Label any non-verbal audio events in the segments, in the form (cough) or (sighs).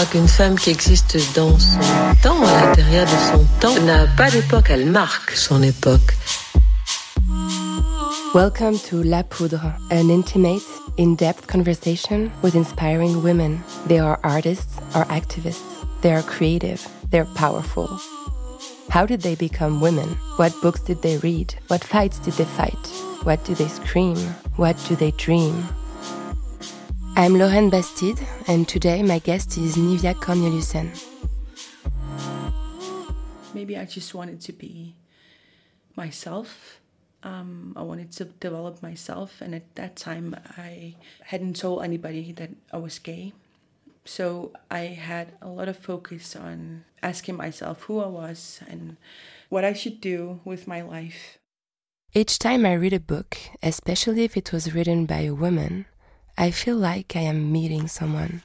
crois qu'une femme qui existe dans son temps, à l'intérieur de son temps, n'a pas d'époque, elle marque son époque. Welcome to La Poudre, an intimate, in depth conversation with inspiring women. They are artists or activists. They are creative. They're powerful. How did they become women? What books did they read? What fights did they fight? What do they scream? What do they dream? I'm Lorraine Bastide, and today my guest is Niviaq Korneliussen. maybe I just wanted to be myself. Um, I wanted to develop myself, and at that time, I hadn't told anybody that I was gay. So I had a lot of focus on asking myself who I was and what I should do with my life. Each time I read a book, especially if it was written by a woman, I feel like I am meeting someone.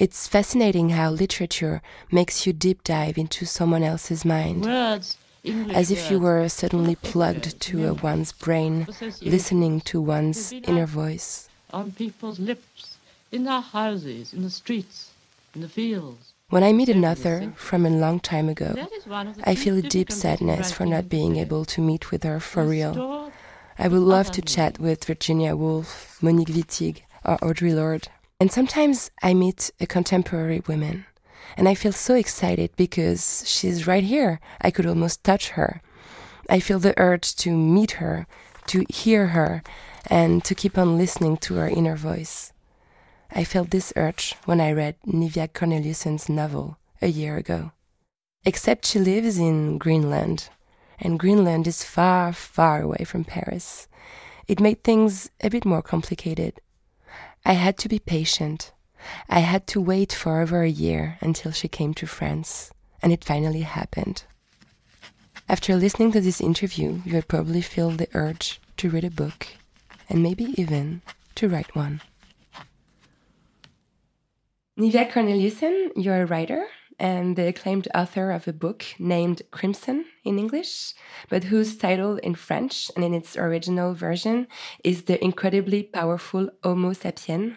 It's fascinating how literature makes you deep dive into someone else's mind, Words, English as if you were suddenly plugged to a one's brain, listening to one's inner voice. on people's lips, in their houses, in the streets, in the fields. When I meet an author from a long time ago, That is one of the I feel a deep difficult things in sadness for not being able to meet with her for real. I would love to uh-huh. chat with Virginia Woolf, Monique Wittig, or Audre Lorde. And sometimes I meet a contemporary woman, and I feel so excited because she's right here. I could almost touch her. I feel the urge to meet her, to hear her, and to keep on listening to her inner voice. I felt this urge when I read Niviaq Korneliussen's novel a year ago. Except she lives in Greenland, and Greenland is far, far away from Paris. It made things a bit more complicated. I had to be patient. I had to wait for over a year until she came to France, and it finally happened. After listening to this interview, you will probably feel the urge to read a book, and maybe even to write one. Niviaq Korneliussen, you're a writer and the acclaimed author of a book named Crimson in English, but whose title in French and in its original version is The Incredibly Powerful Homo Sapien.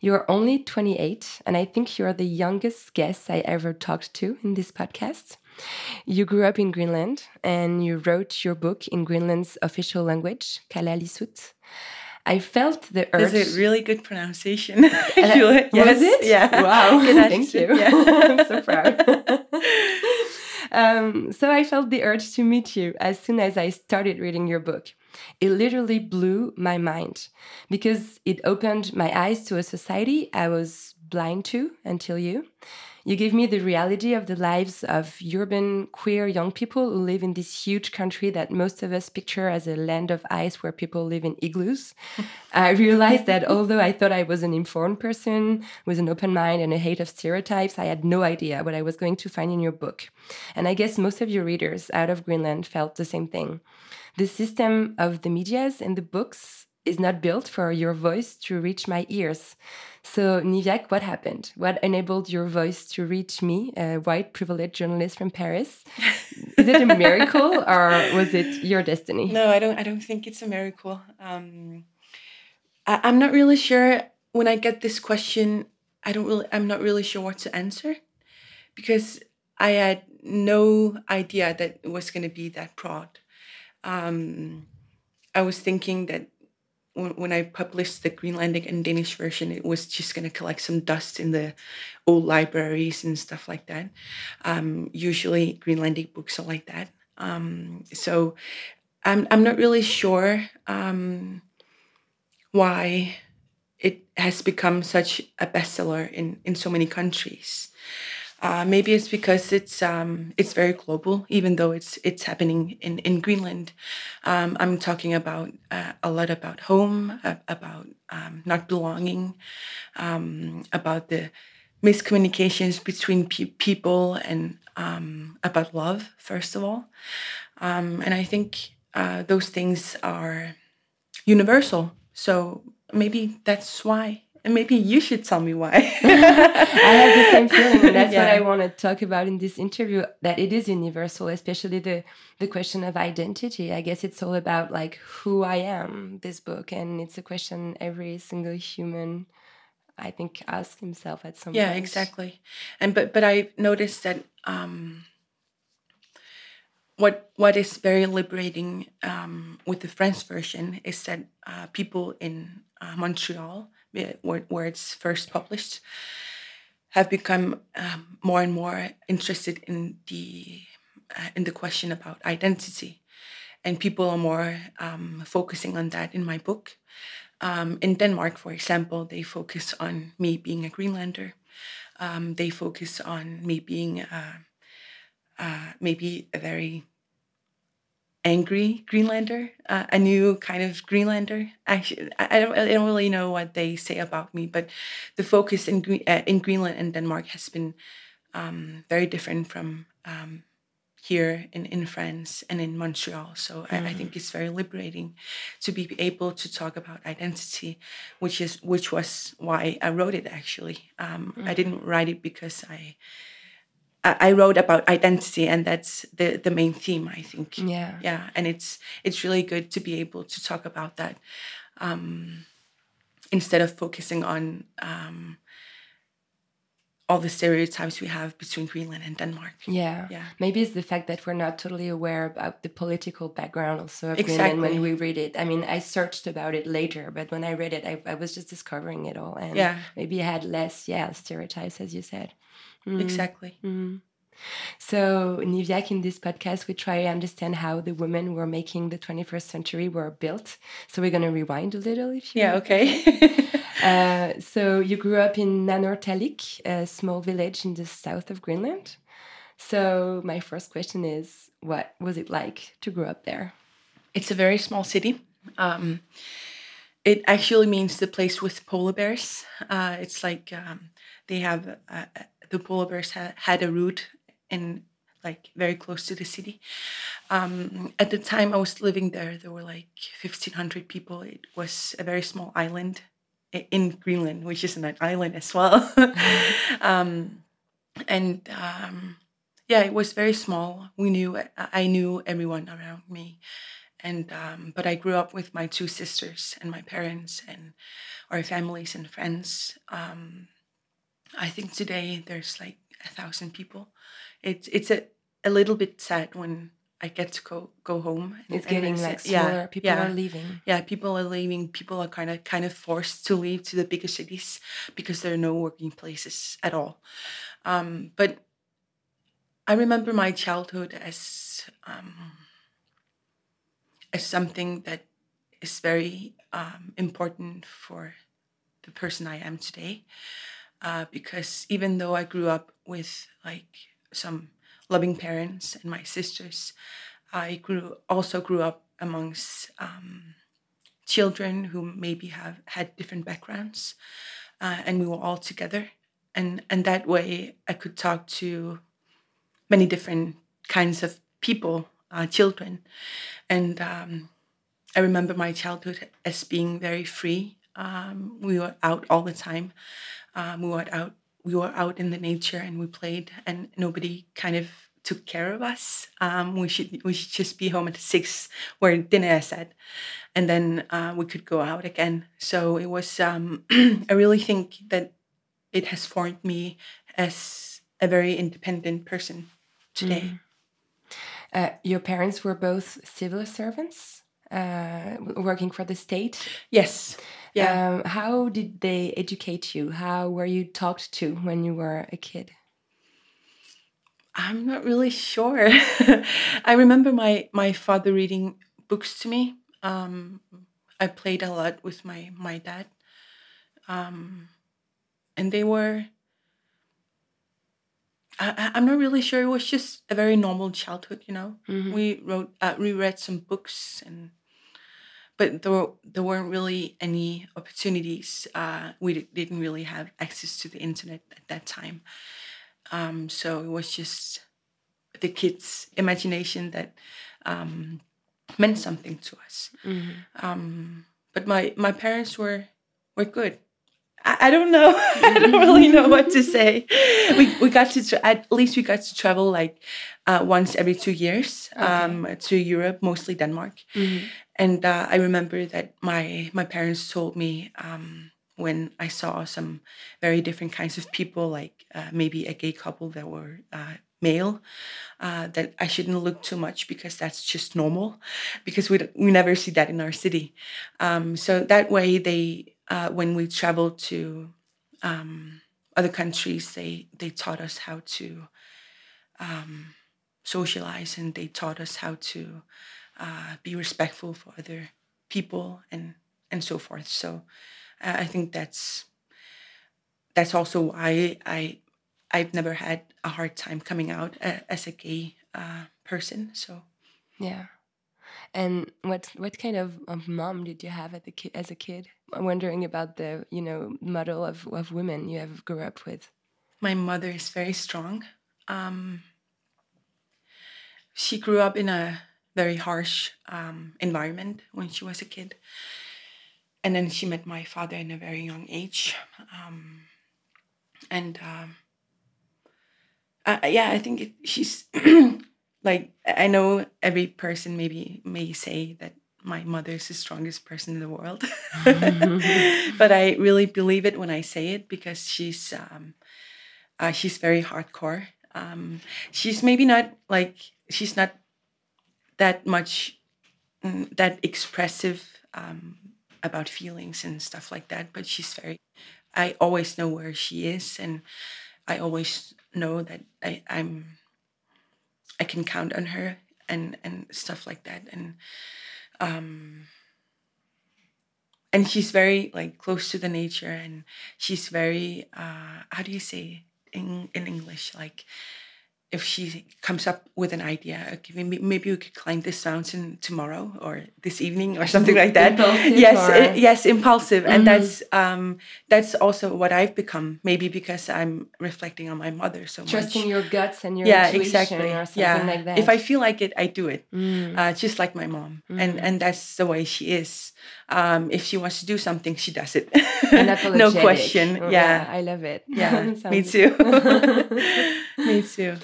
You're only 28, and I think you're the youngest guest I ever talked to in this podcast. You grew up in Greenland and you wrote your book in Greenland's official language, Kalaallisut. I felt the urge. Is it really good pronunciation? (laughs) Uh, yes. Was it? Yeah. Wow. (laughs) Thank you. Yeah. (laughs) I'm so proud. um, so I felt the urge to meet you as soon as I started reading your book. It literally blew my mind because it opened my eyes to a society I was blind to until you. You gave me the reality of the lives of urban queer young people who live in this huge country that most of us picture as a land of ice where people live in igloos. I (laughs) realized that although I thought I was an informed person with an open mind and a hate of stereotypes, I had no idea what I was going to find in your book. And I guess most of your readers out of Greenland felt the same thing. The system of the medias and the books is not built for your voice to reach my ears. So, Niviaq, what happened? What enabled your voice to reach me, a white privileged journalist from Paris? Is it a (laughs) miracle or was it your destiny? No, I don't. I don't think it's a miracle. Um, I, I'm not really sure. When I get this question, I don't really. I'm not really sure what to answer, because I had no idea that it was going to be that broad. Um, I was thinking that when, I published the Greenlandic and Danish version, it was just going to collect some dust in the old libraries and stuff like that. Um, usually, Greenlandic books are like that. Um, so I'm I'm not really sure um, why it has become such a bestseller in in so many countries. Uh, maybe it's because it's um, it's very global, even though it's it's happening in in Greenland. Um, I'm talking about uh, a lot about home, about um, not belonging, um, about the miscommunications between pe- people and um, about love, first of all. Um, and I think uh, those things are universal. So maybe that's why. And maybe you should tell me why. (laughs) I have the same feeling, and (laughs) that's what I want to talk about in this interview. That it is universal, especially the the question of identity. I guess it's all about like who I am. This book, and it's a question every single human, I think, asks himself at some point. yeah point. exactly and but but i noticed that um what what is very liberating um with the french version is that uh, people in uh, montreal where, it's first published have become um, more and more interested in the uh, in the question about identity and people are more um, focusing on that in my book um, in Denmark, for example, they focus on me being a Greenlander. Um, they focus on me being uh, uh, maybe a very angry Greenlander, uh, a new kind of Greenlander. Actually, I, don't, I don't really know what they say about me, but the focus in uh, in Greenland and Denmark has been um, very different from um, here in, in France and in Montreal. So I, I think it's very liberating to be able to talk about identity, which is which was why I wrote it. Actually, um, I didn't write it because I. I wrote about identity, and that's the the main theme. I think. Yeah. Yeah, and it's it's really good to be able to talk about that um, instead of focusing on um, all the stereotypes we have between Greenland and Denmark. Yeah. Yeah. Maybe it's the fact that we're not totally aware about the political background also of Greenland when we read it. I mean, I searched about it later, but when I read it, I, I was just discovering it all. And Yeah. maybe I had less, yeah, stereotypes, as you said. Mm. Exactly. So, Niviaq, in this podcast, we try to understand how the women who were making the 21st century were built. So, we're going to rewind a little if you Yeah. Okay. (laughs) Uh, (laughs) so you grew up in Nanortalik, a small village in the south of Greenland. So my first question is, what was it like to grow up there? It's a very small city. Um, it actually means the place with polar bears. Uh, it's like um, they have uh, the polar bears ha- had a root in like very close to the city. Um, at the time I was living there, there were like fifteen hundred people. It was a very small island in Greenland, which is an island as well. (laughs) um, and um, yeah, it was very small. We knew I knew everyone around me and um, but I grew up with my two sisters and my parents and our families and friends. I think today there's like a thousand people. It's it's a, a little bit sad when I get to go go home. and- It's and getting say- like smaller. People yeah. are leaving. Yeah, people are leaving. People are kind of kind of forced to leave to the bigger cities because there are no working places at all. Um, but I remember my childhood as um, as something that is very um, important for the person I am today. Uh, because even though I grew up with like some loving parents and my sisters, I grew also grew up amongst um, children who maybe have had different backgrounds, uh, and we were all together, and and that way I could talk to many different kinds of people, uh, children, and um, I remember my childhood as being very free. Um, we were out all the time. Um, we were out. We were out in the nature and we played, and nobody kind of took care of us. Um, we should we should just be home at six, where dinner is at, and then uh, we could go out again. So it was. Um, (clears throat) I really think that it has formed me as a very independent person today. Uh, your parents were both civil servants, uh, working for the state. Yes. Yeah. Um, how did they educate you? How were you talked to when you were a kid? I'm not really sure. (laughs) I remember my my father reading books to me. Um, I played a lot with my my dad, um, and they were. I, I'm not really sure. It was just a very normal childhood, you know. We wrote, uh, we read some books, and but there there weren't really any opportunities. Uh, we di- didn't really have access to the internet at that time, um, so it was just the kids' imagination that um, meant something to us. Um, but my my parents were were good. I, don't know. (laughs) I don't really know what to (laughs) say. We we got to tra- at least we got to travel like uh, once every two years um, to Europe, mostly Denmark. And uh, I remember that my my parents told me um, when I saw some very different kinds of people, like uh, maybe a gay couple that were uh, male, uh, that I shouldn't look too much because that's just normal, because we d- we never see that in our city. Um, so that way, they uh, when we traveled to um, other countries, they they taught us how to um, socialize and they taught us how to uh, be respectful for other people and and so forth. So uh, I think that's that's also why I I've never had a hard time coming out uh, as a gay uh, person. So Yeah. And what what kind of, of mom did you have at the ki- as a kid? Wondering about the you know model of, of women you have grew up with. my mother is very strong. Um, she grew up in a very harsh um, environment when she was a kid. And then she met my father in a very young age. Um, and um, uh, yeah, I think it, she's (clears throat) like, I know every person maybe may say that my mother is the strongest person in the world. (laughs) (laughs) but I really believe it when I say it because she's um, uh, she's very hardcore. Um, she's maybe not like she's not that much mm, that expressive um, about feelings and stuff like that. But she's very. I always know where she is, and I always know that I, I'm. I can count on her and and stuff like that, and um, and she's very like close to the nature, and she's very. Uh, how do you say in in English like if she comes up with an idea, okay, maybe, maybe we could climb this mountain tomorrow or this evening or something like that. Impulsive yes, or- yes, impulsive, and that's um, that's also what I've become. Maybe because I'm reflecting on my mother so much. Trusting your guts and your yeah, intuition exactly. or something yeah, like that. if I feel like it, I do it. Mm. Uh, just like my mom, and and that's the way she is. Um, if she wants to do something, she does it. (laughs) no question. Oh, Yeah. I love it. (laughs) Yeah, (laughs) me too. me too.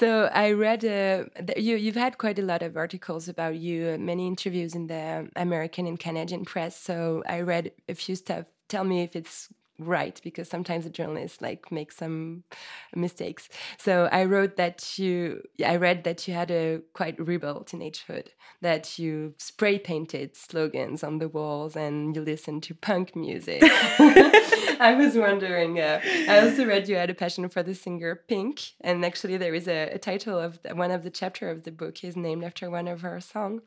So I read uh, you you've had quite a lot of articles about you, many interviews in the American and Canadian press. So I read a few stuff. Tell me if it's right because sometimes the journalists like make some mistakes. So I wrote that you I read that you had a quite rebel teenagehood, that you spray painted slogans on the walls and you listened to punk music. (laughs) I was wondering. Uh, I also read you had a passion for the singer Pink, and actually there is a, a title of the, one of the chapter of the book is named after one of her song.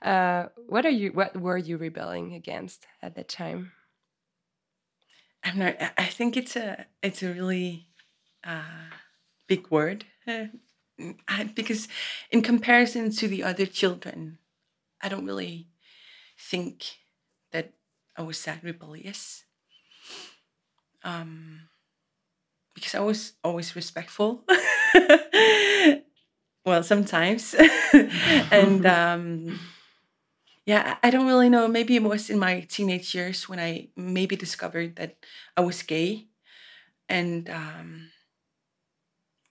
Uh, what are you? What were you rebelling against at that time? I'm not. I- think it's a it's a really uh, big word uh, I, because in comparison to the other children, I don't really think that I was that rebellious. Um, because I was always respectful. (laughs) well, sometimes, (laughs) and um, yeah, I don't really know. Maybe it was in my teenage years when I maybe discovered that I was gay, and um,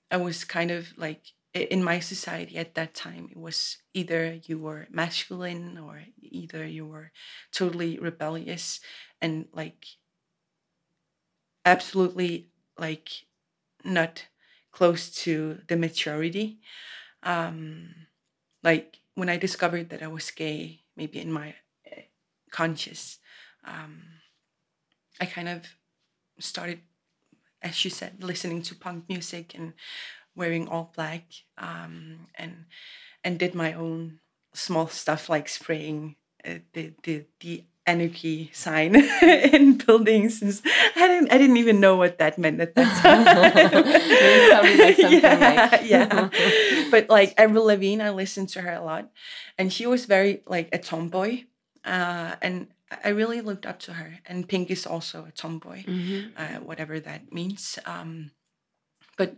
I was kind of like in my society at that time. It was either you were masculine or either you were totally rebellious and like absolutely like not close to the maturity. Um, like when I discovered that I was gay, maybe in my uh, conscious, um, I kind of started, as you said, listening to punk music and wearing all black, um, and and did my own small stuff like spraying uh, the the the anarchy sign (laughs) in buildings. I didn't I didn't even know what that meant at that time. It sounded like something yeah, like- yeah. (laughs) But like Avril Lavigne, I listened to her a lot, and she was very like a tomboy. uh, and I really looked up to her. And Pink is also a tomboy, uh, whatever that means. Um, but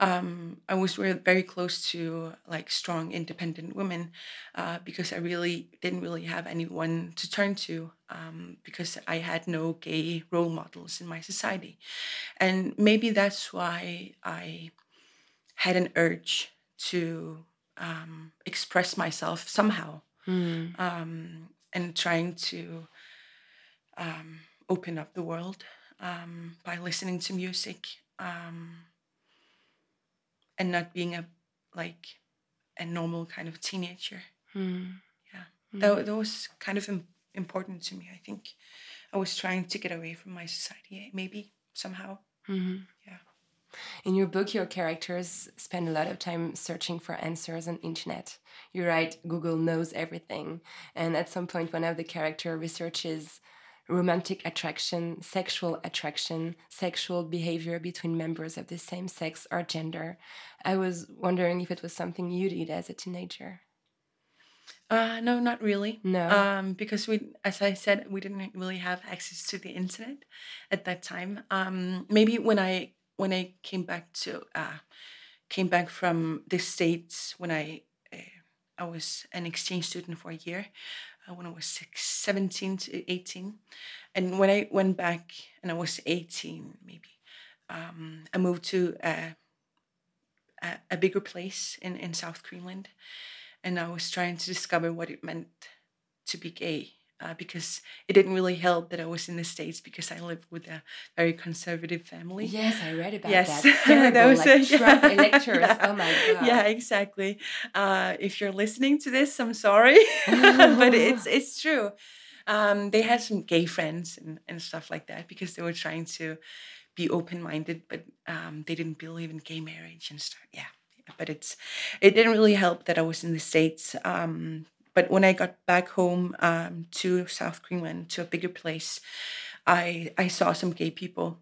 um, I was very close to like strong, independent women uh, because I really didn't really have anyone to turn to um, because I had no gay role models in my society, and maybe that's why I had an urge to um, express myself somehow um, and trying to um, open up the world um, by listening to music um, and not being a like a normal kind of teenager. Yeah, that, that was kind of im- important to me. I think I was trying to get away from my society, maybe somehow. Yeah. In your book, your characters spend a lot of time searching for answers on internet. You write, Google knows everything. And at some point, one of the character researches romantic attraction, sexual attraction, sexual behavior between members of the same sex or gender. I was wondering if it was something you did as a teenager. Uh, no, not really. No. Um, because we, as I said, we didn't really have access to the internet at that time. Um, maybe when I when I came back to uh, came back from the states when I uh, I was an exchange student for a year uh, when I was six, 17 to 18. And when I went back and I was 18, maybe, um, I moved to a, a, a bigger place in, in South Greenland. And I was trying to discover what it meant to be gay. Uh, because it didn't really help that I was in the States because I lived with a very conservative family. Yes, I read about Yes. that. Terrible, (laughs) That was like a- Trump (laughs) yeah, electors. yeah. Oh my god. Yeah, exactly. Uh, if you're listening to this, I'm sorry, (laughs) but it's it's true. Um, they had some gay friends and, and stuff like that because they were trying to be open minded, but um, they didn't believe in gay marriage and stuff. Yeah, but it's it didn't really help that I was in the states. Um, but when I got back home um, to South Greenland, to a bigger place, I I saw some gay people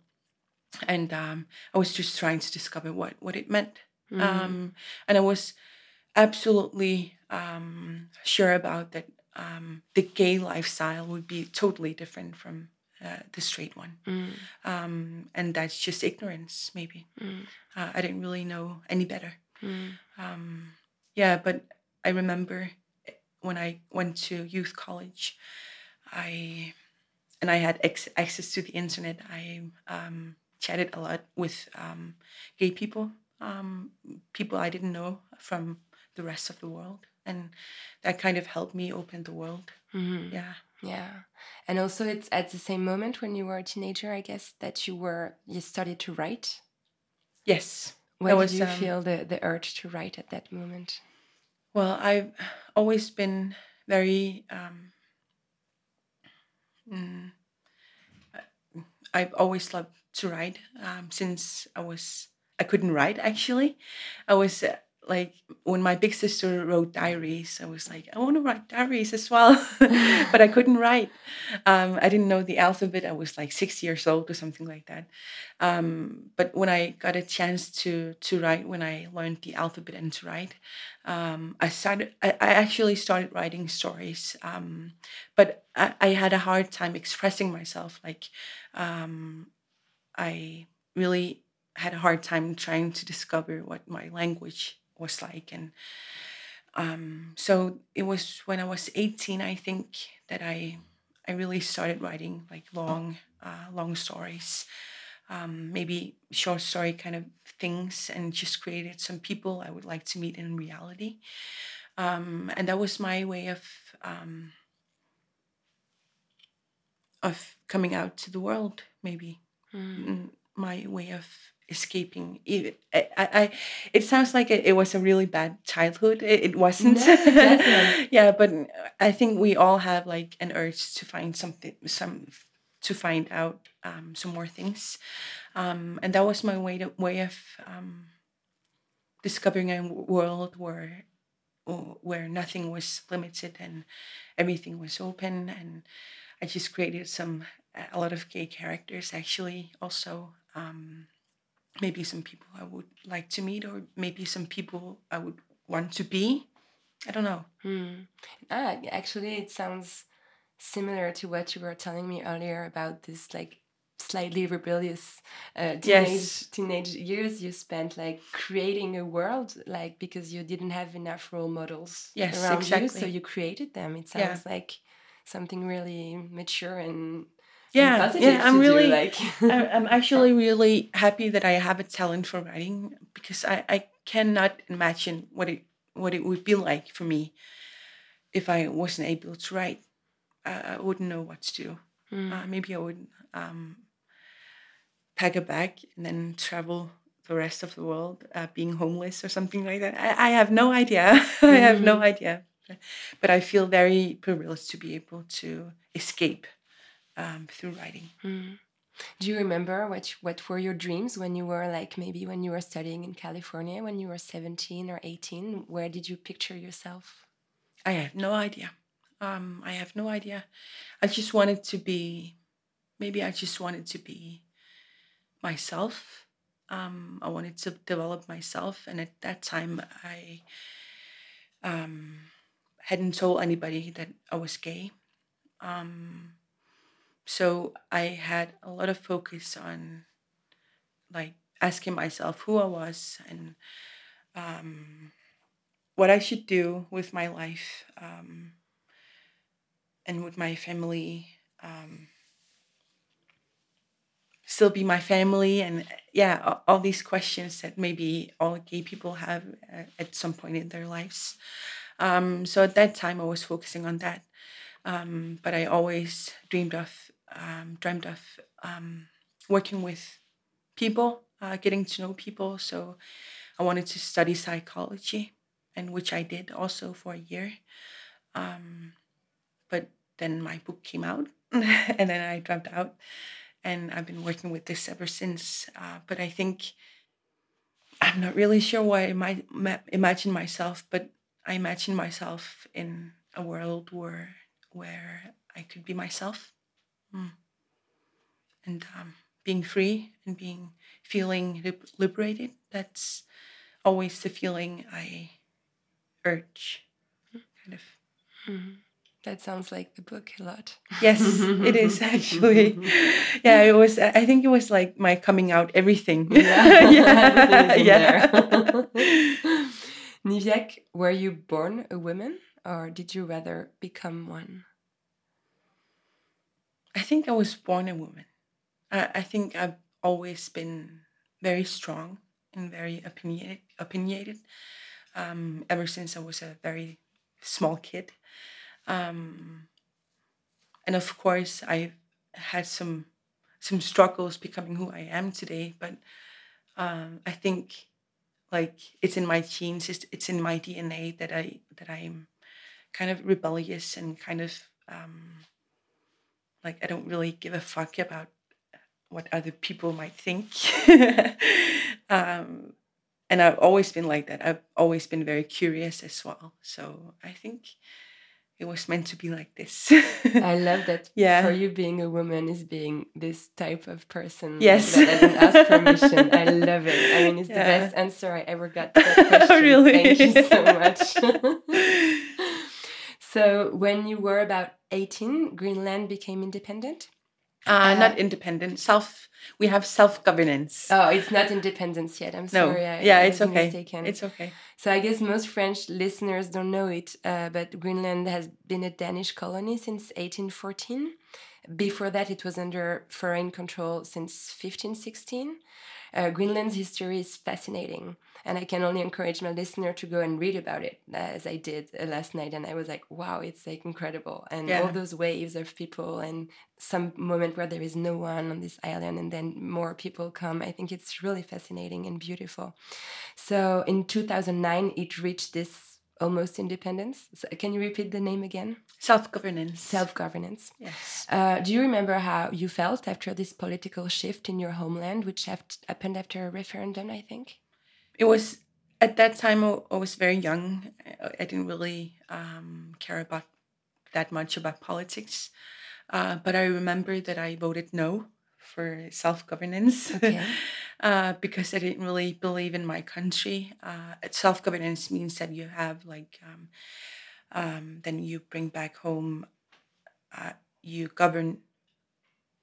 and um, I was just trying to discover what what it meant. Um, and I was absolutely um, sure about that. Um, the gay lifestyle would be totally different from uh, the straight one, um, and that's just ignorance. Maybe uh, I didn't really know any better. Um, yeah, but I remember when I went to youth college, I and I had ex- access to the internet. I um, chatted a lot with um, gay people, um, people I didn't know from the rest of the world, and that kind of helped me open the world. Yeah. Yeah. And also it's at the same moment when you were a teenager, I guess, that you were you started to write. Yes. Why That did you um, feel the, the urge to write at that moment? Well, I've always been very. Um, mm, I've always loved to write um, since I was. I couldn't write actually. I was uh, like when my big sister wrote diaries. I was like, I want to write diaries as well, (laughs) but I (laughs) couldn't write. Um, I didn't know the alphabet. I was like six years old or something like that. Um, but when I got a chance to to write, when I learned the alphabet and to write, um, I started. I, I actually started writing stories, um, but I, I had a hard time expressing myself. Like, um, I really had a hard time trying to discover what my language was like, and um, so it was when I was eighteen, I think, that I I really started writing like long, uh, long stories. Um, maybe short story kind of things and just created some people I would like to meet in reality. Um, and that was my way of um, of coming out to the world, maybe. Mm, my way of escaping. It, I, I, I- it sounds like it, it was a really bad childhood. It, it wasn't. No, (laughs) yeah, but I think we all have like an urge to find something, some to find out um, some more things, um, and that was my way to way of um, discovering a world where where nothing was limited and everything was open and I just created some a lot of gay characters actually also um, maybe some people I would like to meet or maybe some people I would want to be. I don't know. Ah, actually, it sounds similar to what you were telling me earlier about this like slightly rebellious uh, teenage Yes. teenage years you spent like creating a world like because you didn't have enough role models Yes, around you so you created them. It Yeah. sounds like something really mature and Yeah, yeah, I'm to do, really- like (laughs) I'm actually (laughs) really happy that I have a talent for writing because I, I cannot imagine what it what it would be like for me if I wasn't able to write. I, I wouldn't know what to do. Mm. Uh, maybe I would um, pack a bag and then travel the rest of the world, uh, being homeless or something like that. I, I have no idea. (laughs) I have no idea. But I feel very privileged to be able to escape um, through writing. Mm. Do you remember what what were your dreams when you were like maybe when you were studying in California when you were 17 or 18? Where did you picture yourself? I have no idea. Um, I have no idea. I just wanted to be, maybe I just wanted to be myself. Um, I wanted to develop myself, and at that time, I um, hadn't told anybody that I was gay. Um, so I had a lot of focus on, like, asking myself who I was and um, what I should do with my life um, and with my family. Um, still be my family, and yeah, all these questions that maybe all gay people have uh, at some point in their lives. Um, so at that time, I was focusing on that, um, but I always dreamed of um, dreamed of um, working with people, uh, getting to know people. So I wanted to study psychology and which I did also for a year. Um, but then my book came out, (laughs) and then I dropped out, and I've been working with this ever since. Uh, but I think I'm not really sure why I might imagine myself, but I imagine myself in a world where where I could be myself, Mm. and um, being free and being feeling liberated. That's always the feeling I urge, kind of. Mhm. That sounds like the book a lot. Yes, it is (laughs) actually. Yeah, it was. I think it was like my coming out, everything. Yeah, (laughs) everything (laughs) yeah. there. Niviaq, were you born a woman or did you rather become one? I think I was born a woman. I, I think I've always been very strong and very opinionated. opinionated um, ever since I was a very small kid. Um, and of course, I had some some struggles becoming who I am today. But um, I think like it's in my genes, it's, it's in my DNA that I that I'm kind of rebellious and kind of um, like I don't really give a fuck about what other people might think. (laughs) um, and I've always been like that. I've always been very curious as well. So I think it was meant to be like this. (laughs) I love that Yeah. for you being a woman is being this type of person Yes. that doesn't ask permission. I (laughs) love it. I mean, it's the best answer I ever got to that question. Really? Thank you so much. So, when you were about 18, Greenland became independent? Uh, not independent. Self. We have self governance. Oh, it's not independence yet. I'm no. sorry. I, yeah, I it's okay. Mistaken. It's okay. So I guess most French listeners don't know it, uh, but Greenland has been a Danish colony since 1814. Before that, it was under foreign control since 1516. Uh, Greenland's history is fascinating, and I can only encourage my listener to go and read about it, as I did uh, last night. And I was like, wow, it's like incredible. And Yeah. all those waves of people, and some moment where there is no one on this island, and then more people come. I think it's really fascinating and beautiful. So in 2009, it reached this almost independence. So can you repeat the name again? Self governance. Self governance. Yes. Uh, do you remember how you felt after this political shift in your homeland, which happened after a referendum, I think? it was at that time I was very young. I- I didn't really um, care about that much about politics, uh, but I remember that I voted no for self governance Okay. (laughs) uh, because I didn't really believe in my country. Uh, self governance means that you have like um, um, then you bring back home uh, you govern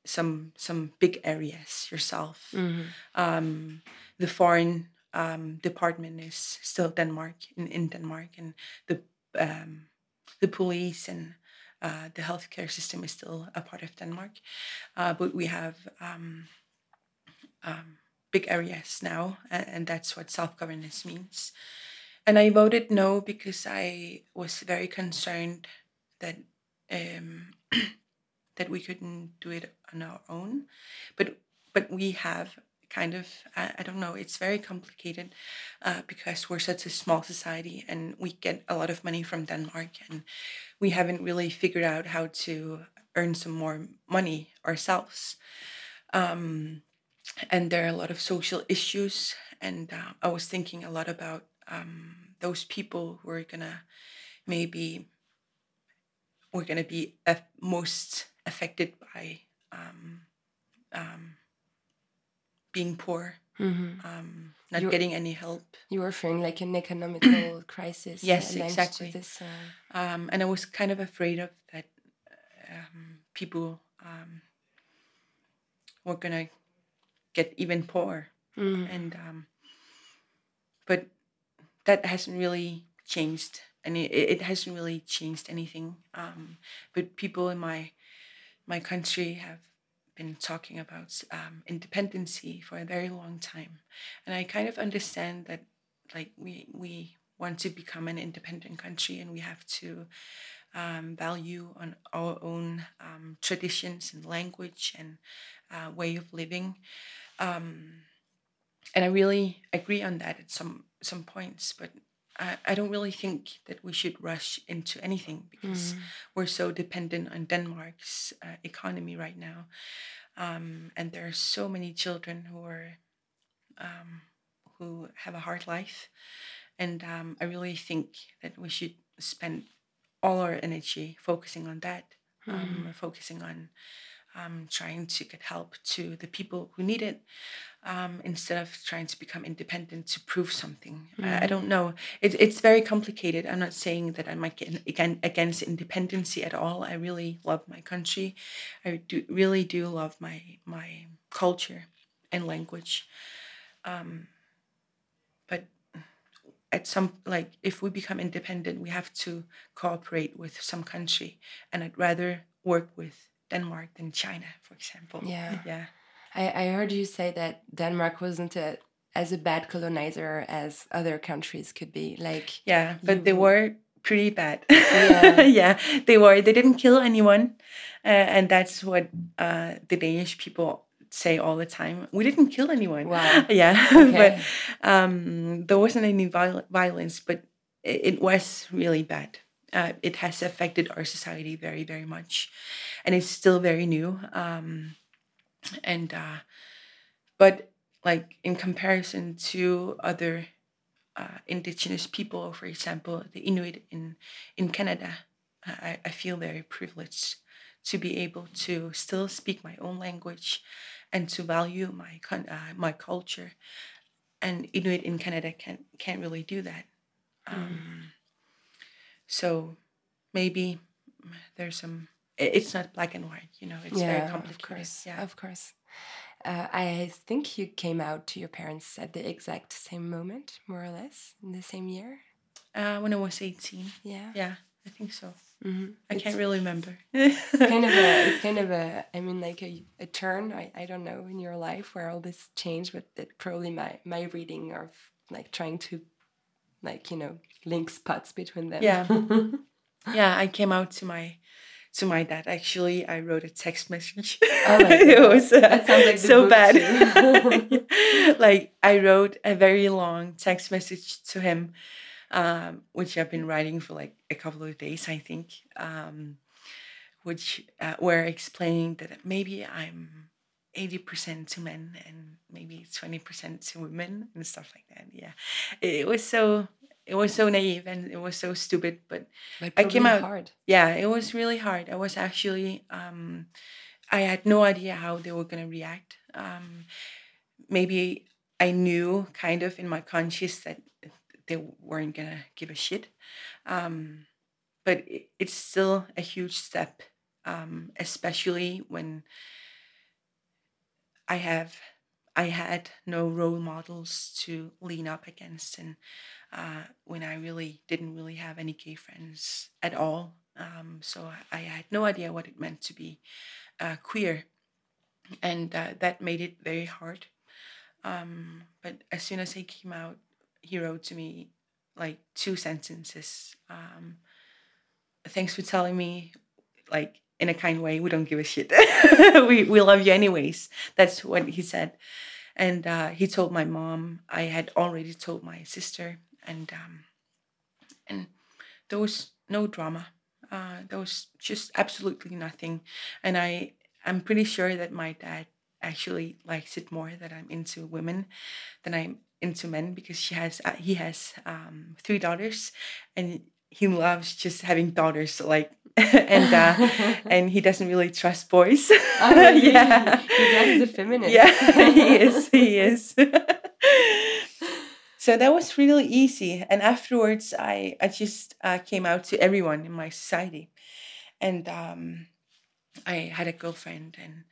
some some big areas yourself. Mhm. Um, the foreign um, department is still Denmark in, in Denmark, and the um, the police and uh, the healthcare system is still a part of Denmark. Uh, but we have um, um, big areas now, and, that's what self governance means. And I voted no because I was very concerned that um, (clears throat) that we couldn't do it on our own, but but we have kind of I, I don't know it's very complicated uh, because we're such a small society and we get a lot of money from Denmark and we haven't really figured out how to earn some more money ourselves. Um, and there are a lot of social issues and uh, i was thinking a lot about um, those people who are gonna maybe we're gonna be aff- most affected by um, um, being poor Mhm. um, not You're- getting any help You were fearing like an (clears throat) economical crisis. Yes, uh, exactly. This, uh, um, and I was kind of afraid of that um, people um, were gonna get even poorer, mhm. and um, but that hasn't really changed, and it, it hasn't really changed anything. Um, but people in my my country have been talking about um, independency for a very long time, and I kind of understand that, like we we want to become an independent country, and we have to um, value on our own um, traditions and language and uh, way of living. Um, and I really agree on that at some some points, but I, I don't really think that we should rush into anything because we're so dependent on Denmark's uh, economy right now, um, and there are so many children who are um, who have a hard life, and um, I really think that we should spend all our energy focusing on that, um, focusing on um, trying to get help to the people who need it um, instead of trying to become independent to prove something. I, I don't know. It, it's very complicated. I'm not saying that I'm again against independency at all. I really love my country. I do really do love my my culture and language. Um, but at some like if we become independent, we have to cooperate with some country, and I'd rather work with Denmark than China, for example. Yeah. (laughs) yeah. I, I heard you say that Denmark wasn't a, as a bad colonizer as other countries could be. Like, Yeah, but You they were pretty bad. Yeah. (laughs) yeah, they were. They didn't kill anyone, uh, and that's what uh, the Danish people say all the time. We didn't kill anyone. Wow. (laughs) yeah, Okay. but um, there wasn't any viol- violence, but it, it was really bad. Uh, it has affected our society very, very much, and it's still very new. Um, and uh, but like in comparison to other uh, indigenous people, for example, the Inuit in in Canada, I, I feel very privileged to be able to still speak my own language and to value my uh, my culture. And Inuit in Canada can't can't really do that. Um, So maybe there's some. It's not black and white, you know. It's very of course. Yeah. Of course. Uh, I think you came out to your parents at the exact same moment, more or less, in the same year. Uh, when I was 18. Yeah. Yeah, I think so. Mhm. I It's- can't really remember. kind of a (laughs) it's kind of a i mean like a, a turn I, I don't know in your life where all this changed but it probably my my reading of like trying to like you know link spots between them Yeah. (laughs) yeah, I came out to my to my dad. Actually, I wrote a text message. Oh (laughs) it was uh, That sounds like so bad. (laughs) like I wrote a very long text message to him, um, which I've been writing for like a couple of days, I think. Um, which uh, were explaining that maybe I'm. 80% to men and maybe 20% to women and stuff like that. Yeah. It, was so it was so naive and it was so stupid, but but I came out hard yeah it was really hard i was actually um i had no idea how they were going to react um maybe i knew kind of in my conscience that they weren't going to give a shit um but it, it's still a huge step um, especially when I have I had no role models to lean up against, and uh, when I really didn't really have any gay friends at all. Um, so I had no idea what it meant to be uh, queer, and uh, that made it very hard. Um, but as soon as he came out, he wrote to me like two sentences. Um, Thanks for telling me, like in a kind way. We don't give a shit. (laughs) we we love you anyways. That's what he said, and uh, he told my mom. I had already told my sister, and um, and there was no drama. Uh, there was just absolutely nothing, and I I'm pretty sure that my dad actually likes it more that I'm into women than I'm into men because she has uh, he has um, three daughters and he loves just having daughters like (laughs) and uh, (laughs) and he doesn't really trust boys. Oh, (laughs) really? yeah. He's a feminist. yeah he is he is. So that was really easy and afterwards i i just uh, came out to everyone in my society. And um, i had a girlfriend and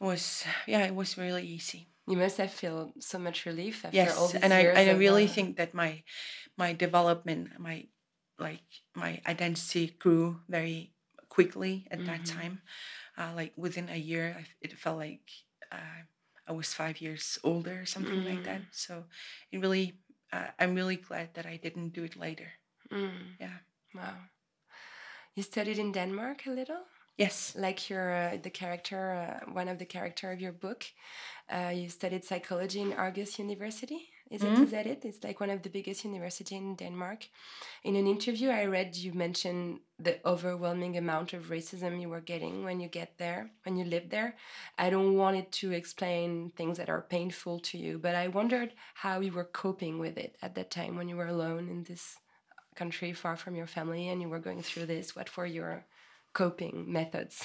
it was yeah it was really easy. You must have felt so much relief after all yes these and i years and i of, really uh, think that my my development my like my identity grew very quickly at that Mhm. time uh, like within a year I, it felt like uh, i was five years older or something like that so it really uh, i'm really glad that i didn't do it later mm, yeah wow. You studied in Denmark a little, yes like your uh, the character, uh, one of the character of your book. Uh, you studied psychology in Aarhus University. Is it? Mhm. Is that it? It's like one of the biggest university in Denmark. In an interview I read, you mentioned the overwhelming amount of racism you were getting when you get there, when you live there. I don't want it to explain things that are painful to you, but I wondered how you were coping with it at that time when you were alone in this country, far from your family, and you were going through this. What were your coping methods?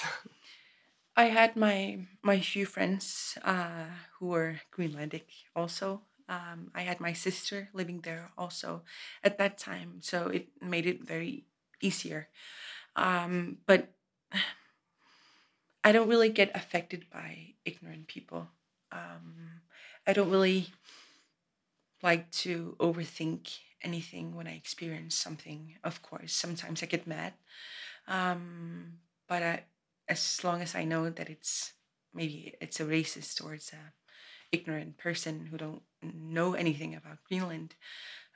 I had my my few friends uh, who were Greenlandic also. Um, I had my sister living there also at that time, so it made it very easier. Um, but (sighs) I don't really get affected by ignorant people. Um, I don't really like to overthink anything when I experience something. Of course, sometimes I get mad, um, but I, as long as I know that it's maybe it's a racist or it's a ignorant person who don't know anything about Greenland,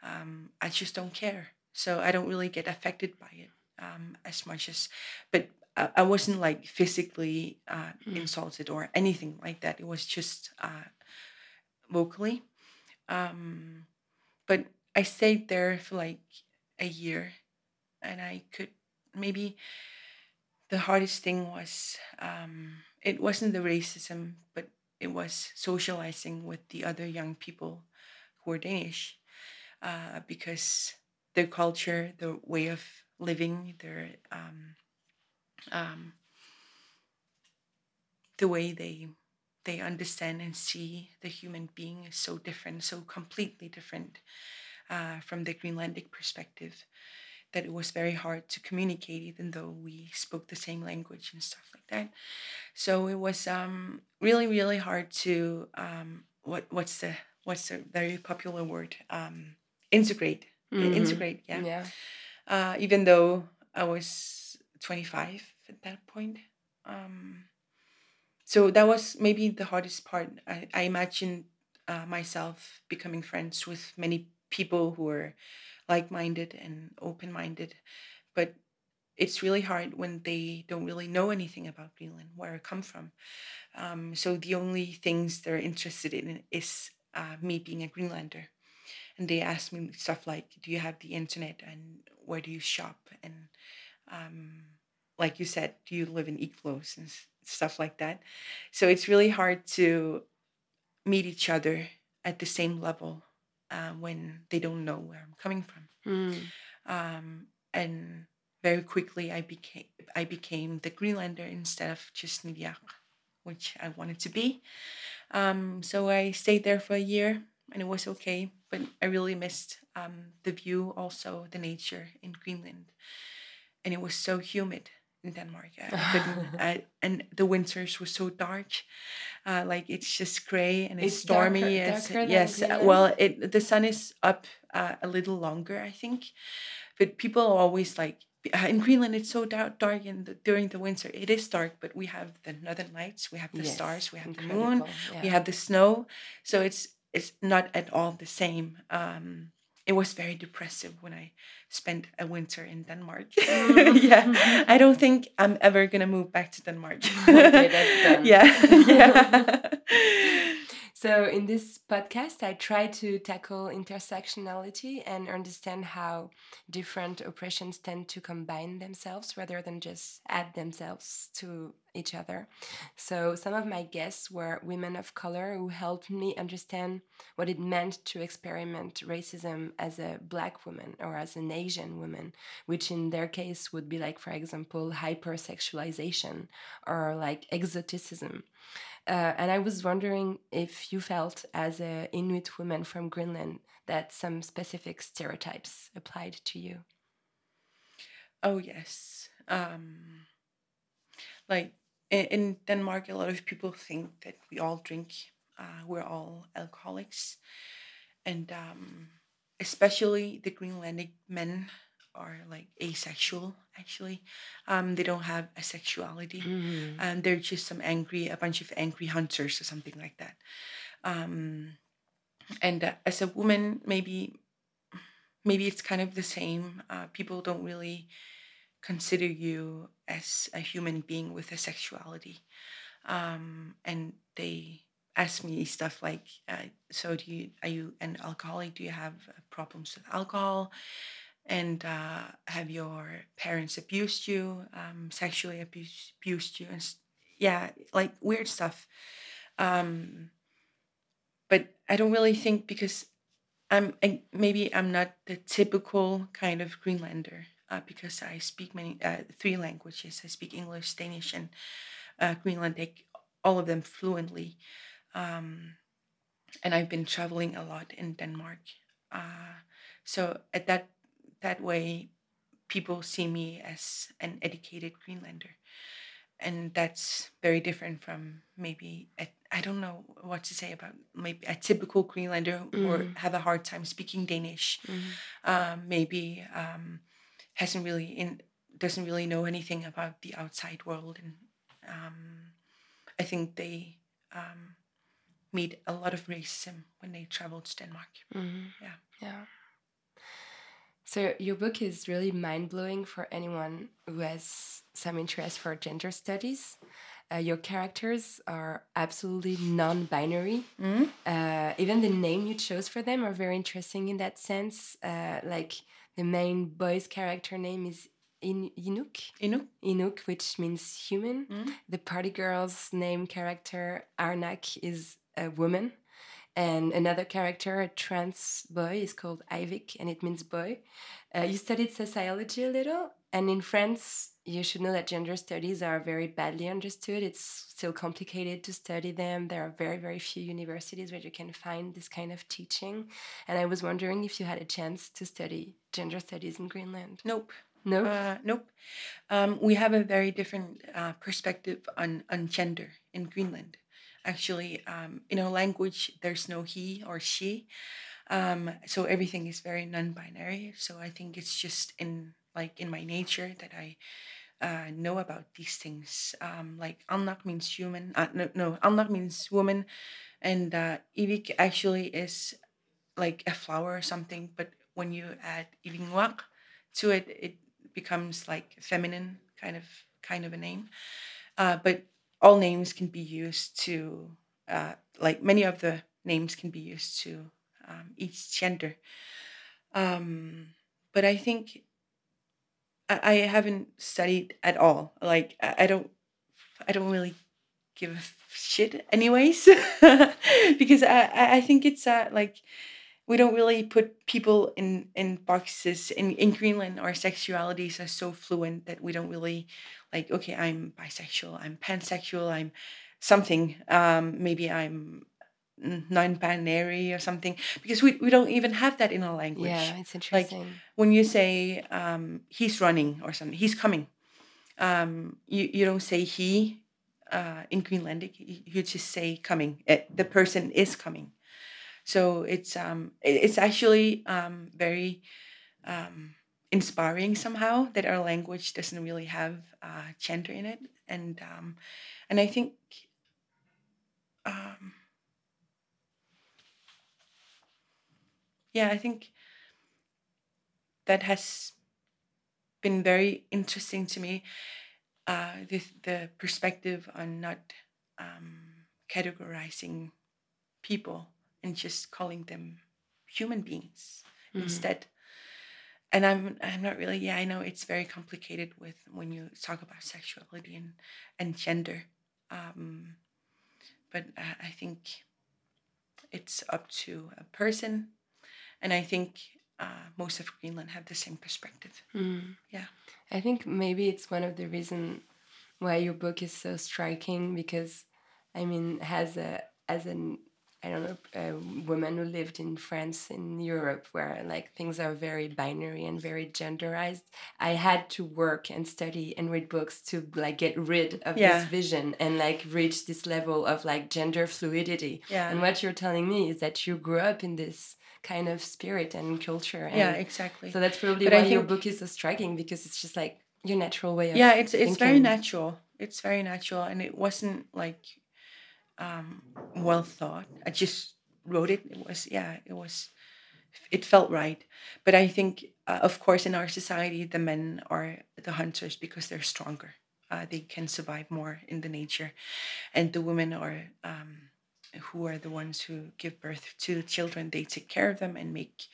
um, I just don't care. So I don't really get affected by it um, as much as, but I, I wasn't like physically uh, insulted or anything like that. It was just uh, vocally. Um, but I stayed there for like a year, and I could maybe the hardest thing was um, it wasn't the racism, but it was socializing with the other young people who were Danish, uh, because their culture, their way of living, their um, um, the way they they understand and see the human being is so different, so completely different uh, from the Greenlandic perspective that it was very hard to communicate, even though we spoke the same language and stuff like that. So it was um, really, really hard to um, what what's the what's the very popular word um, integrate Mhm. integrate yeah yeah. uh, even though I was 25 at that point. Um, so that was maybe the hardest part. I, I imagine uh, myself becoming friends with many people who are like minded and open minded, but it's really hard when they don't really know anything about Greenland, where I come from. Um, so the only things they're interested in is uh, me being a Greenlander. And they ask me stuff like do you have the internet? And where do you shop? And um, like you said do you live in igloos? and stuff like that. So it's really hard to meet each other at the same level uh, when they don't know where i'm coming from Mm. um, and very quickly I became I became the Greenlander instead of just Niviaq, which I wanted to be. Um, so I stayed there for a year, and it was okay. But I really missed um, the view, also the nature in Greenland, and it was so humid. In Denmark. I, I couldn't, (laughs) I, and the winters were so dark. Uh, like it's just gray and it's, It's stormy. darker- yes, darker yes. uh, Well, it the sun is up uh, a little longer, I think. But people are always like uh, in Greenland, it's so dark, dark in the, during the winter. It is dark, but we have the northern lights, we have the Yes, stars, we have the moon, incredible, we have the snow. So it's it's not at all the same. Um, it was very depressive when I spent a winter in Denmark. Mm. (laughs) yeah, (laughs) I don't think I'm ever gonna move back to Denmark. (laughs) Okay, yeah, yeah. So, in this podcast, I try to tackle intersectionality and understand how different oppressions tend to combine themselves rather than just add themselves to each other. So, some of my guests were women of color who helped me understand what it meant to experiment racism as a black woman or as an Asian woman, which in their case would be like, for example, hypersexualization or like exoticism. Uh, and I was wondering if you felt, as a Inuit woman from Greenland, that some specific stereotypes applied to you. Oh yes. Um, like in, in Denmark, a lot of people think that we all drink. Uh, we're all alcoholics, and um, especially the Greenlandic men are like asexual. Actually, um, they don't have a sexuality. Um, they're just some angry, a bunch of angry hunters or something like that. Um, and uh, as a woman, maybe maybe it's kind of the same. Uh, people don't really consider you as a human being with a sexuality, um, and they ask me stuff like, uh, "So do you? Are you an alcoholic? Do you have uh, problems with alcohol?" And uh, have your parents abused you, um, sexually abused, abused you, and yeah, like weird stuff. Um, but I don't really think because I'm I, maybe I'm not the typical kind of Greenlander uh, because I speak many uh, three languages. I speak English, Danish, and uh, Greenlandic, all of them fluently. Um, and I've been traveling a lot in Denmark. Uh, so at that that way, people see me as an educated Greenlander, and that's very different from maybe a, I don't know what to say about maybe a typical Greenlander or Mhm. have a hard time speaking Danish. Um, maybe um, hasn't really in doesn't really know anything about the outside world, and um, I think they um, meet a lot of racism when they travel to Denmark. Yeah. Yeah. So your book is really mind blowing for anyone who has some interest for gender studies. Uh, your characters are absolutely non-binary. Uh, even the name you chose for them are very interesting in that sense. Uh, like the main boy's character name is In- Inuk. Inuk. Inuk, which means human. The party girl's name character Arnak is a woman. And another character, a trans boy, is called Ivik, and it means boy. Uh, you studied sociology a little, and in France, you should know that gender studies are very badly understood. It's still complicated to study them. There are very, very few universities where you can find this kind of teaching. And I was wondering if you had a chance to study gender studies in Greenland. Nope. No? Uh, nope. Um, we have a very different uh, perspective on, on gender in Greenland. Actually, um, in our language, there's no he or she. Um, so everything is very non-binary. So I think it's just in like in my nature that I uh, know about these things. Um, like Arnak means human. Uh, no, no, means woman, and uh, Ivik actually is like a flower or something. But when you add Ivingwak to it, it becomes like feminine kind of kind of a name. Uh, but all names can be used to uh, like many of the names can be used to um, each gender. Um, but I think I, haven't studied at all. Like I, don't I don't really give a shit anyways. (laughs) Because I, I think it's uh, like we don't really put people in in boxes. In in greenland our sexualities are so fluent that we don't really like okay i'm bisexual i'm pansexual i'm something. Um maybe i'm non-binary or something because we, we don't even have that in our language Yeah, it's interesting like when you say um he's running or something he's coming um, you you don't say he uh, in Greenlandic. You, just say coming. Uh, the person is coming. So it's um it- it's actually um very um inspiring somehow that our language doesn't really have uh, gender in it, and um and I think um yeah, I think that has been very interesting to me. Uh, the the perspective on not um, categorizing people and just calling them human beings instead. And I'm I'm not really yeah I know it's very complicated with when you talk about sexuality and and gender, um, but uh, I think it's up to a person, and I think uh, most of Greenland have the same perspective. Yeah. I think maybe it's one of the reasons why your book is so striking because, I mean, as a as an I don't know a woman who lived in France in Europe where like things are very binary and very genderized, I had to work and study and read books to like get rid of Yeah. this vision and like reach this level of like gender fluidity. Yeah. And what you're telling me is that you grew up in this kind of spirit and culture. And Yeah, exactly. So that's probably But I why your book is so striking because it's just like your natural way of yeah it's it's very natural. It's very natural and it wasn't like um well thought. I just wrote it. It was yeah it was it felt right. But i think uh, of course in our society the men are the hunters because they're stronger. Uh, they can survive more in the nature. And the women are um, who are the ones who give birth to the children they take care of them and make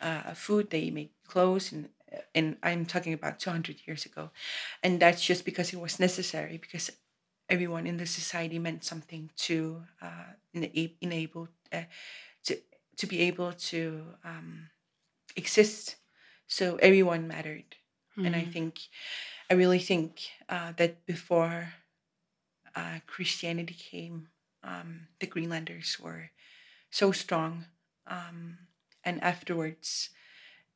uh, food they make clothes and and i'm talking about 200 years ago. And that's just because it was necessary because everyone in the society meant something to uh, enable uh, to to be able to um, exist. So everyone mattered. And i think i really think uh, that before uh, christianity came um, the greenlanders were so strong um, and afterwards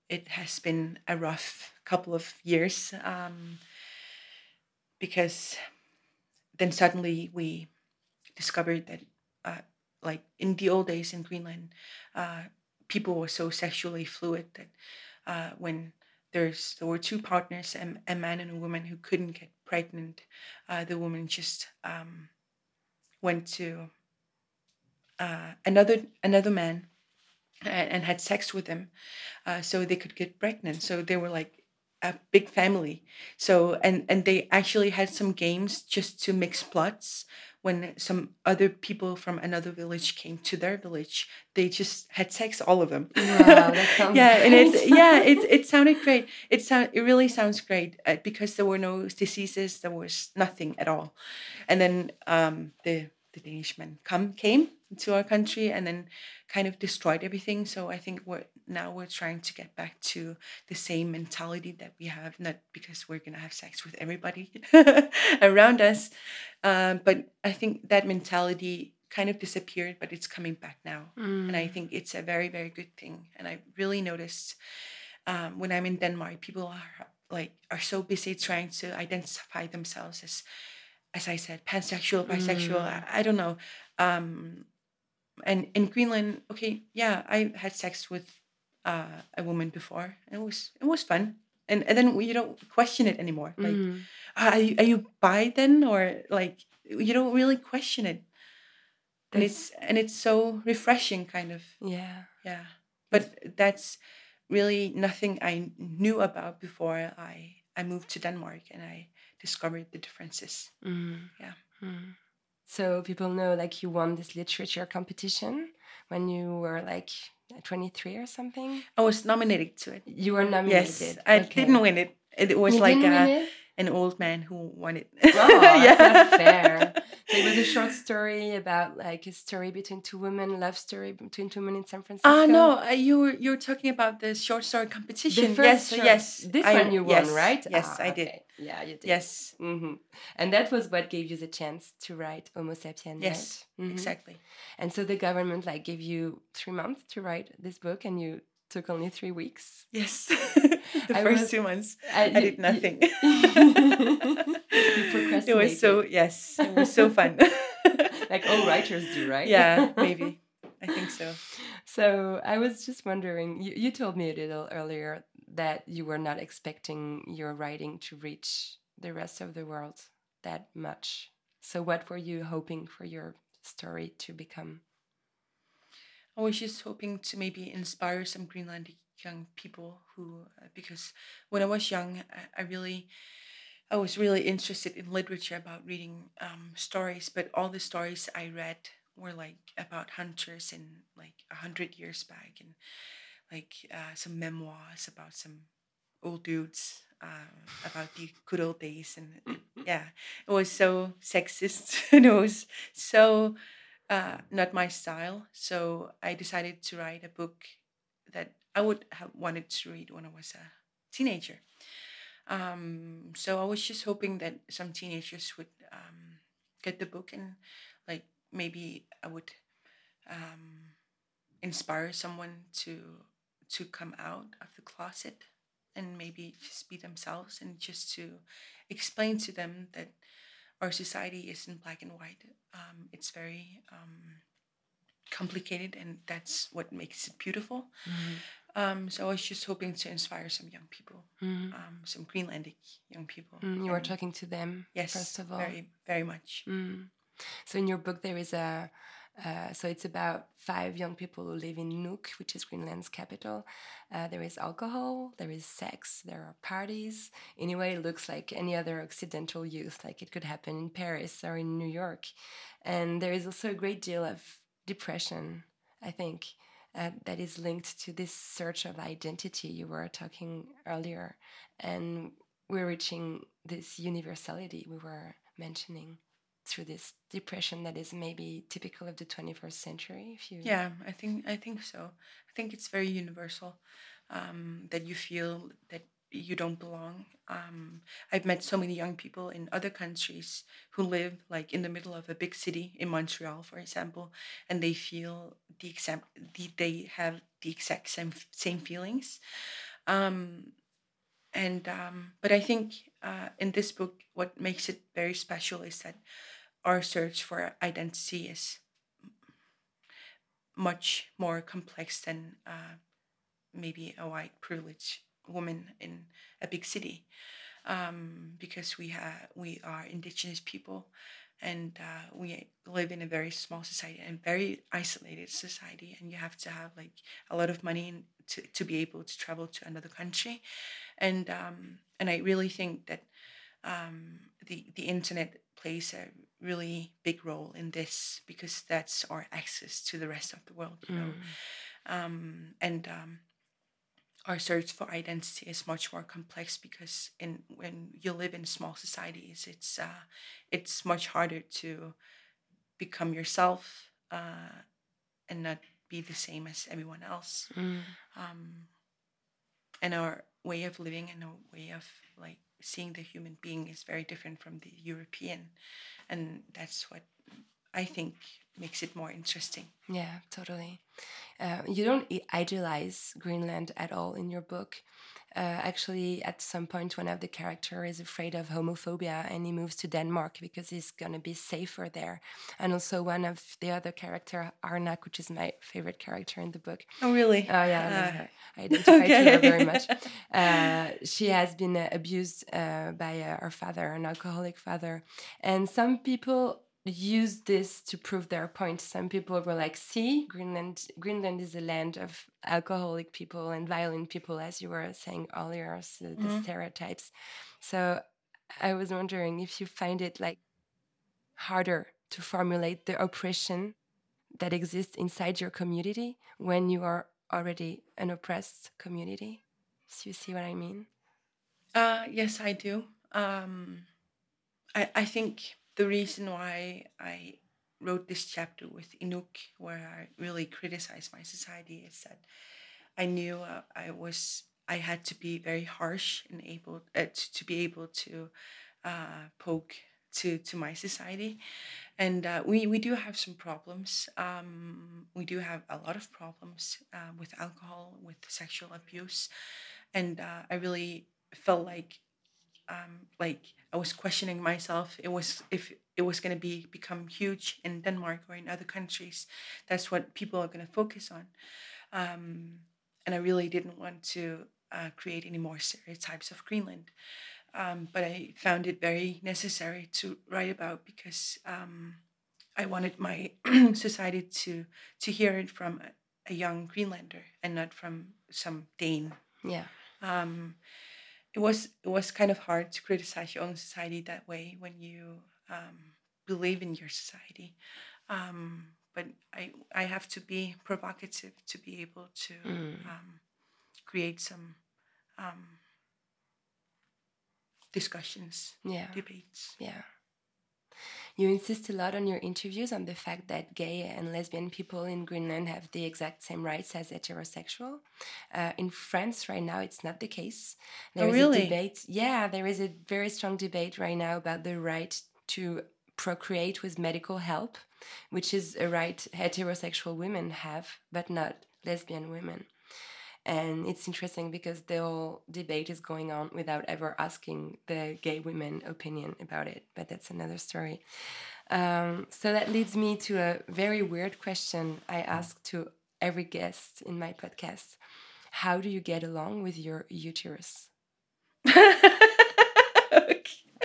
it has been a rough couple of years um, because then suddenly we discovered that uh, like in the old days in greenland uh, people were so sexually fluid that uh, when there's there were two partners a, a man and a woman who couldn't get pregnant uh, the woman just um, went to uh, another another man and, and had sex with him uh, so they could get pregnant. So they were like a big family. So and and they actually had some games just to mix plots when some other people from another village came to their village. They just had sex all of them. Wow, that (laughs) sounds yeah and it's great. yeah it, it sounded great. It sound it really sounds great uh, because there were no diseases there was nothing at all. And then um the the Danish men come came to our country and then kind of destroyed everything. So I think we're now we're trying to get back to the same mentality that we have, not because we're gonna have sex with everybody (laughs) around us, um, but I think that mentality kind of disappeared, but it's coming back now, and I think it's a very very good thing. And I really noticed um, when I'm in Denmark, people are like are so busy trying to identify themselves as as I said, pansexual, bisexual. I, I don't know. Um, and in Greenland, okay, yeah, I had sex with uh, a woman before. It was it was fun, and and then you don't question it anymore. Like, Mm. are you, are you bi then, or like you don't really question it, and it's and it's so refreshing, kind of. Yeah. Yeah, but that's really nothing I knew about before I I moved to Denmark and I discovered the differences. Mm. Yeah. So people know like you won this literature competition when you were like 23 or something. I was nominated to it. You were nominated. Yes, I Okay. didn't win it. It was You like a, an old man who won it. Oh, that's not (laughs) fair. It was a short story about like a story between two women, love story between two women in San Francisco. Ah no, uh, you were you were talking about the short story competition. The first yes, short- yes. This I- one you won, right? Yes, Ah, I did. Yeah, you did. Yes, hmm And that was what gave you the chance to write Homo sapienne. yes, right? Mhm. exactly. And so the government like gave you three months to write this book, and you took only three weeks. Yes, (laughs) (laughs) the I first was- two months I- I you- did you- nothing. (laughs) You it was so yes, it was so fun. (laughs) like all writers do, right? Yeah, (laughs) maybe. I think so. So I was just wondering, you, you told me a little earlier that you were not expecting your writing to reach the rest of the world that much. So what were you hoping for your story to become? I was just hoping to maybe inspire some Greenlandic young people who, uh, because when I was young, I, I really, I was really interested in literature about reading um, stories, but all the stories I read were like about hunters in like a hundred years back, and like uh, some memoirs about some old dudes uh, about the good old days, and (laughs) yeah, it was so sexist, (laughs) and it was so uh, not my style. So I decided to write a book that I would have wanted to read when I was a teenager. Um, so I was just hoping that some teenagers would um, get the book and like maybe I would um, inspire someone to to come out of the closet and maybe just be themselves and just to explain to them that our society isn't black and white. Um, it's very um, complicated, and that's what makes it beautiful. Um, so I was just hoping to inspire some young people, Mhm. um, some Greenlandic young people. Mm, you were and talking to them, yes, first of all. very, very much. Mm. So in your book there is a uh, so it's about five young people who live in Nuuk, which is Greenland's capital. Uh, there is alcohol, there is sex, there are parties. Anyway, it looks like any other Occidental youth, like it could happen in Paris or in New York. And there is also a great deal of depression, I think, uh, that is linked to this search of identity you were talking earlier. And we're reaching this universality we were mentioning through this depression that is maybe typical of the 21st century if you Yeah, I think I think so. I think it's very universal um, that you feel that you don't belong. Um, I've met so many young people in other countries who live like in the middle of a big city in Montreal, for example, and they feel the exact the, they have the exact same same feelings. Um, and um, but I think uh, in this book, what makes it very special is that our search for identity is much more complex than uh, maybe a white privileged woman in a big city um, because we have we are indigenous people and uh, we live in a very small society and very isolated society and you have to have like a lot of money to, to be able to travel to another country. And um, and I really think that um, the the internet plays a really big role in this because that's our access to the rest of the world you know? Um, and um, our search for identity is much more complex because in when you live in small societies it's uh, it's much harder to become yourself uh, and not be the same as everyone else Mm. um, and our way of living and our way of like seeing the human being is very different from the European, and that's what I think makes it more interesting. Yeah, totally. Uh, you don't idealize Greenland at all in your book. Uh, actually, at some point, one of the character is afraid of homophobia and he moves to Denmark because he's gonna be safer there. And also, one of the other character, Arnak, which is my favorite character in the book. Oh, really? Oh yeah, I love Uh, her. I identify to her very much. Uh, she has been uh, abused uh, by uh, her father, an alcoholic father, and some people use this to prove their point. Some people were like, "See, Greenland, Greenland is a land of alcoholic people and violent people," as you were saying earlier, so the Mhm. stereotypes. So I was wondering if you find it like harder to formulate the oppression that exists inside your community when you are already an oppressed community. So you see what I mean? Uh, yes, I do. Um, I, I think the reason why I wrote this chapter with Inuk, where I really criticize my society, is that I knew uh, I was I had to be very harsh and able uh, to, to be able to uh, poke to to my society, and uh, we we do have some problems. Um, we do have a lot of problems uh, with alcohol, with sexual abuse, and uh, I really felt like um, like I was questioning myself. It was if it was going to be become huge in Denmark or in other countries. That's what people are going to focus on, um, and I really didn't want to uh, create any more stereotypes of Greenland. Um, but I found it very necessary to write about because um, I wanted my (clears throat) society to to hear it from a, a, young Greenlander and not from some Dane. Yeah. It was it was kind of hard to criticize your own society that way when you um, believe in your society. Um, but I I have to be provocative to be able to Mm. um, create some um, discussions, Yeah. debates. Yeah. You insist a lot on your interviews on the fact that gay and lesbian people in Greenland have the exact same rights as heterosexual. Uh, in France, right now, it's not the case. There Oh, is really? a debate. Yeah, there is a very strong debate right now about the right to procreate with medical help, which is a right heterosexual women have, but not lesbian women. And it's interesting because the whole debate is going on without ever asking the gay women opinion about it. But that's another story. Um, so that leads me to a very weird question I ask to every guest in my podcast. How do you get along with your uterus? (laughs)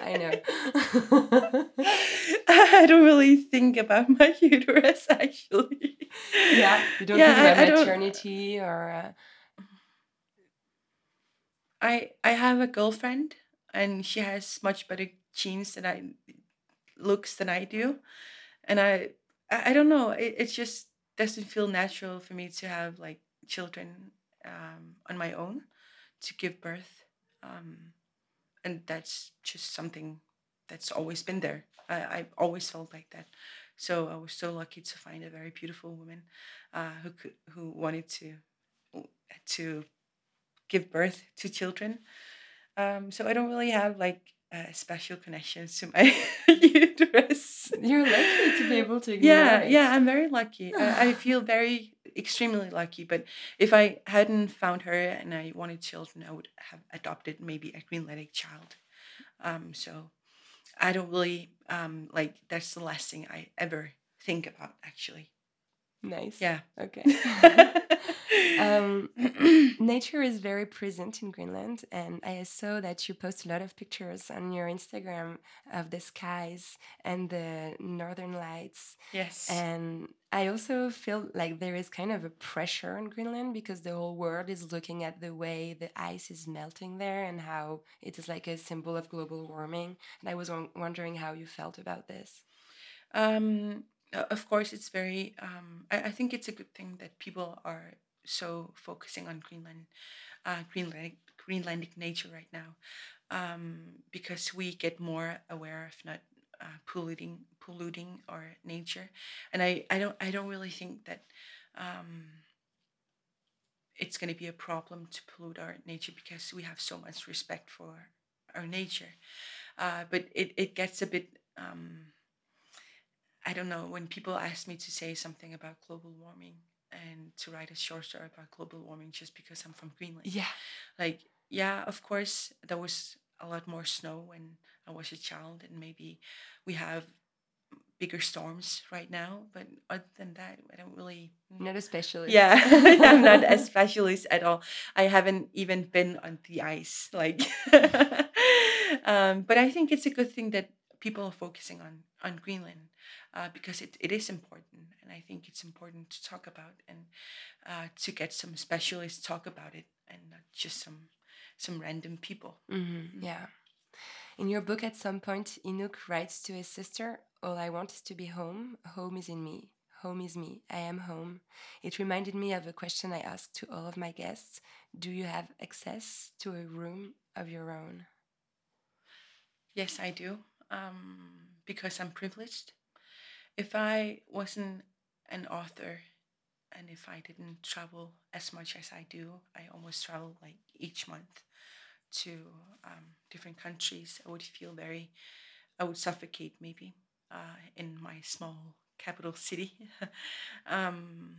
I know. (laughs) I don't really think about my uterus (laughs) actually. yeah, you don't Yeah, think about I- I maternity or. Uh, I I have a girlfriend and she has much better genes than I looks than I do. And I I, don't know, it, it just doesn't feel natural for me to have like children um, on my own to give birth. Um, and that's just something that's always been there. I, I've always felt like that. So I was so lucky to find a very beautiful woman uh, who could, who wanted to to give birth to children. Um, so I don't really have like uh, special connections to my (laughs) uterus. you're lucky to be able to (laughs) Yeah, it. yeah, I'm very lucky. I, I (sighs) feel very extremely lucky. But if I hadn't found her and I wanted children, I would have adopted maybe a Greenlandic child. Um, so I don't really um, like. That's the last thing I ever think about. Actually, Nice. yeah. Okay. (laughs) um, (clears throat) nature is very present in Greenland, and I saw that you post a lot of pictures on your Instagram of the skies and the northern lights. yes. And I also feel like there is kind of a pressure on Greenland because the whole world is looking at the way the ice is melting there and how it is like a symbol of global warming. And I was wondering how you felt about this. Um, of course, it's very. Um, I, I think it's a good thing that people are so focusing on Greenland, uh, Greenlandic, Greenlandic nature right now, um, because we get more aware of not uh, polluting, polluting our nature, and I, I don't, I don't really think that. Um, it's going to be a problem to pollute our nature because we have so much respect for our nature. Uh, but it, it gets a bit um, I don't know, when people ask me to say something about global warming and to write a short story about global warming just because I'm from Greenland. Yeah. Like, yeah, of course, there was a lot more snow when I was a child, and maybe we have bigger storms right now. But other than that, I don't really. Not a specialist. Yeah, (laughs) (laughs) I'm not a specialist at all. I haven't even been on the ice. Like, (laughs) um, but I think it's a good thing that people are focusing on on Greenland uh, because it, it is important, and I think it's important to talk about and uh, to get some specialists talk about it and not just some some random people. hmm Yeah. In your book, at some point, Inuk writes to his sister, All I want is to be home. Home is in me. Home is me. I am home. It reminded me of a question I ask to all of my guests Do you have access to a room of your own? Yes, I do. Um, because I'm privileged. If I wasn't an author and if I didn't travel as much as I do, I almost travel like each month to um, different countries, I would feel very I would suffocate maybe uh, in my small capital city. (laughs) um,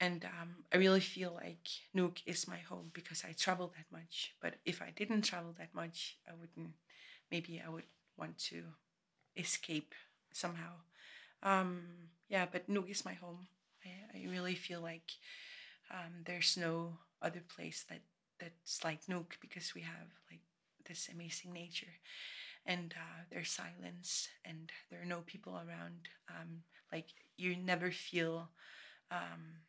and um, I really feel like Nuuk is my home because I travel that much. But if I didn't travel that much, I wouldn't. Maybe I would want to escape somehow. Um, yeah, but Nuuk is my home. I, I really feel like um, there's no other place that that's like Nuuk because we have like this amazing nature and uh, there's silence and there are no people around um, like you never feel um,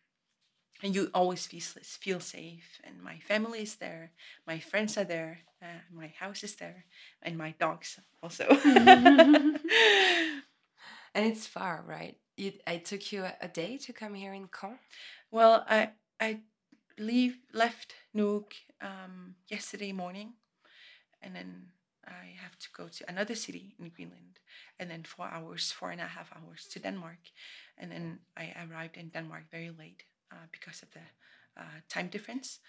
and you always feel, feel safe. And my family is there my friends are there uh, my house is there and my dogs also. (laughs) And it's far right? You, i took you a, a day to come here in caen? Well i i leave left Nuuk um, yesterday morning. And then I have to go to another city in Greenland, and then four hours, four and a half hours to Denmark, and then I arrived in Denmark very late uh, because of the uh, time difference,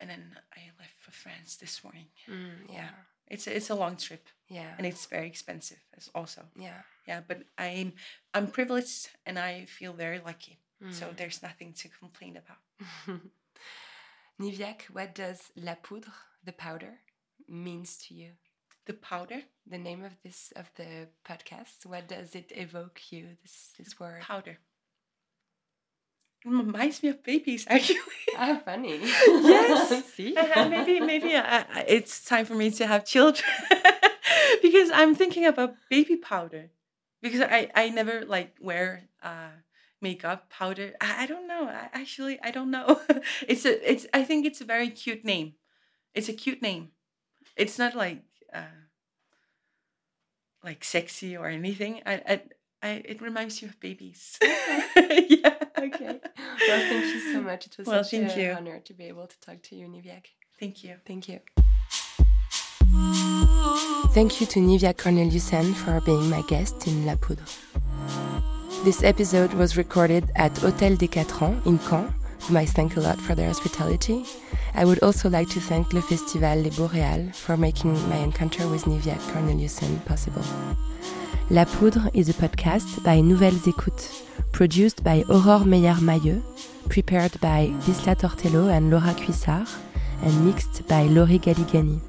and then I left for France this morning. Mm, yeah, it's a, it's a long trip. Yeah, and it's very expensive as also. Yeah, yeah, but I'm I'm privileged and I feel very lucky. Mm. So there's nothing to complain about. (laughs) Niviaq, what does la poudre, the powder, means to you? The powder? The name of this of the podcast. What does it evoke you? This this word. Powder. Reminds me of babies, (laughs) actually. Ah, funny. yes. (laughs) See, maybe maybe uh, it's time for me to have children (laughs) because I'm thinking about baby powder because I I never like wear uh makeup powder. I, I don't know. I, actually, I don't know. it's a it's. I think it's a very cute name. It's a cute name. It's not like uh, like sexy or anything. I, I, I it reminds you of babies. yeah. Okay. (laughs) Well, thank you so much. It was well, such thank an you. honor to be able to talk to you, Niviaq. Thank you. Thank you. Thank you to Niviaq Korneliussen for being my guest in La Poudre. This episode was recorded at Hôtel des Quatrans in Caen, whom I thank a lot for their hospitality. I would also like to thank Le Festival Les Boréales for making my encounter with Niviaq Korneliussen possible. La Poudre is a podcast by Nouvelles Écoutes, produced by Aurore Meillard-Mailleux, prepared by Gisela Tortello and Laura Cuissard, and mixed by Laurie Galigani.